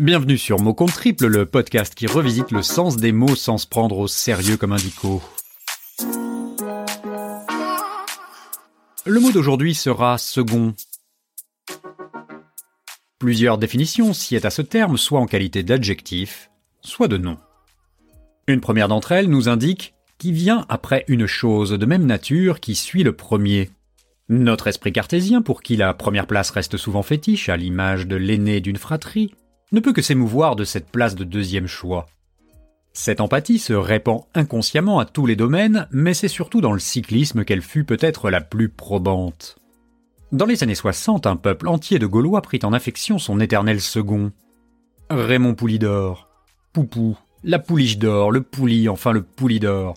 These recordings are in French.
Bienvenue sur Mot Compte Triple, le podcast qui revisite le sens des mots sans se prendre au sérieux comme un dico. Le mot d'aujourd'hui sera second. Plusieurs définitions s'y est à ce terme, soit en qualité d'adjectif, soit de nom. Une première d'entre elles nous indique qui vient après une chose de même nature qui suit le premier. Notre esprit cartésien, pour qui la première place reste souvent fétiche, à l'image de l'aîné d'une fratrie, ne peut que s'émouvoir de cette place de deuxième choix. Cette empathie se répand inconsciemment à tous les domaines, mais c'est surtout dans le cyclisme qu'elle fut peut-être la plus probante. Dans les années 60, un peuple entier de Gaulois prit en affection son éternel second. Raymond Poulidor, Poupou, la Pouliche d'or, le Pouli, enfin le Poulidor.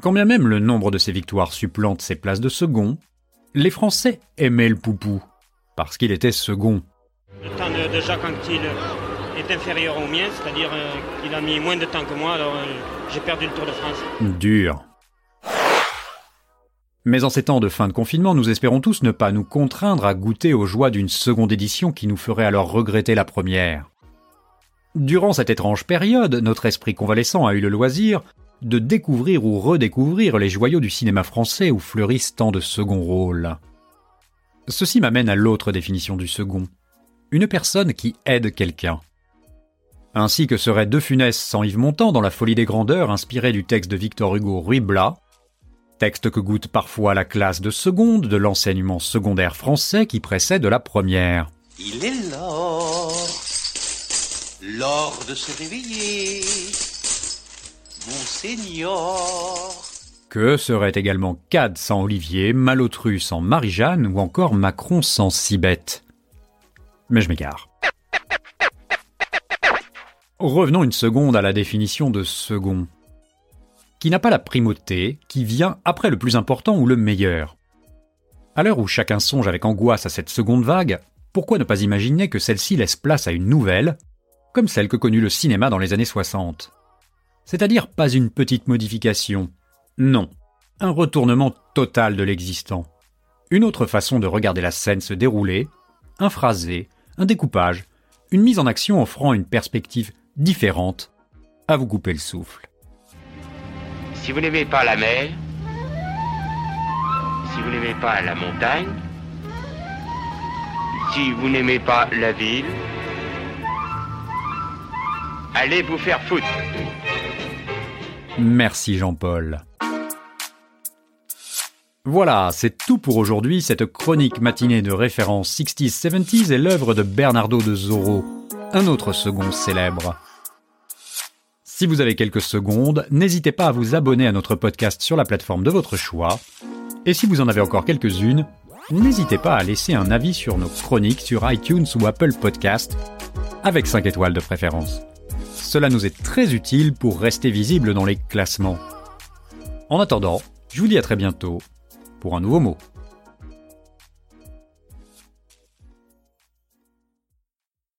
Quand bien même le nombre de ses victoires supplante ses places de second, les Français aimaient le Poupou, parce qu'il était second. Temps de, Jacques Anquetil est inférieur au mien, c'est-à-dire euh, qu'il a mis moins de temps que moi, alors euh, j'ai perdu le Tour de France. Dur. Mais en ces temps de fin de confinement, nous espérons tous ne pas nous contraindre à goûter aux joies d'une seconde édition qui nous ferait alors regretter la première. Durant cette étrange période, notre esprit convalescent a eu le loisir de découvrir ou redécouvrir les joyaux du cinéma français où fleurissent tant de second rôles. Ceci m'amène à l'autre définition du second. Une personne qui aide quelqu'un. Ainsi que serait De Funès sans Yves Montand dans La folie des grandeurs inspiré du texte de Victor Hugo Ruy Blas, texte que goûte parfois la classe de seconde de l'enseignement secondaire français qui précède la première. Il est l'or, l'or de se réveiller que serait également Cad sans Olivier, Malotru sans Marie-Jeanne ou encore Macron sans Cibette Mais je m'égare. Revenons une seconde à la définition de second. Qui n'a pas la primauté, qui vient après le plus important ou le meilleur. À l'heure où chacun songe avec angoisse à cette seconde vague, pourquoi ne pas imaginer que celle-ci laisse place à une nouvelle, comme celle que connut le cinéma dans les années 60 c'est-à-dire pas une petite modification. Non, un retournement total de l'existant. Une autre façon de regarder la scène se dérouler, un phrasé, un découpage, une mise en action offrant une perspective différente, à vous couper le souffle. Si vous n'aimez pas la mer, si vous n'aimez pas la montagne, si vous n'aimez pas la ville, allez vous faire foutre. Merci Jean-Paul. Voilà, c'est tout pour aujourd'hui. Cette chronique matinée de référence 60s 70s est l'œuvre de Bernardo de Zorro, un autre second célèbre. Si vous avez quelques secondes, n'hésitez pas à vous abonner à notre podcast sur la plateforme de votre choix. Et si vous en avez encore quelques-unes, n'hésitez pas à laisser un avis sur nos chroniques sur iTunes ou Apple Podcast, avec 5 étoiles de préférence. Cela nous est très utile pour rester visible dans les classements. En attendant, je vous dis à très bientôt pour un nouveau mot.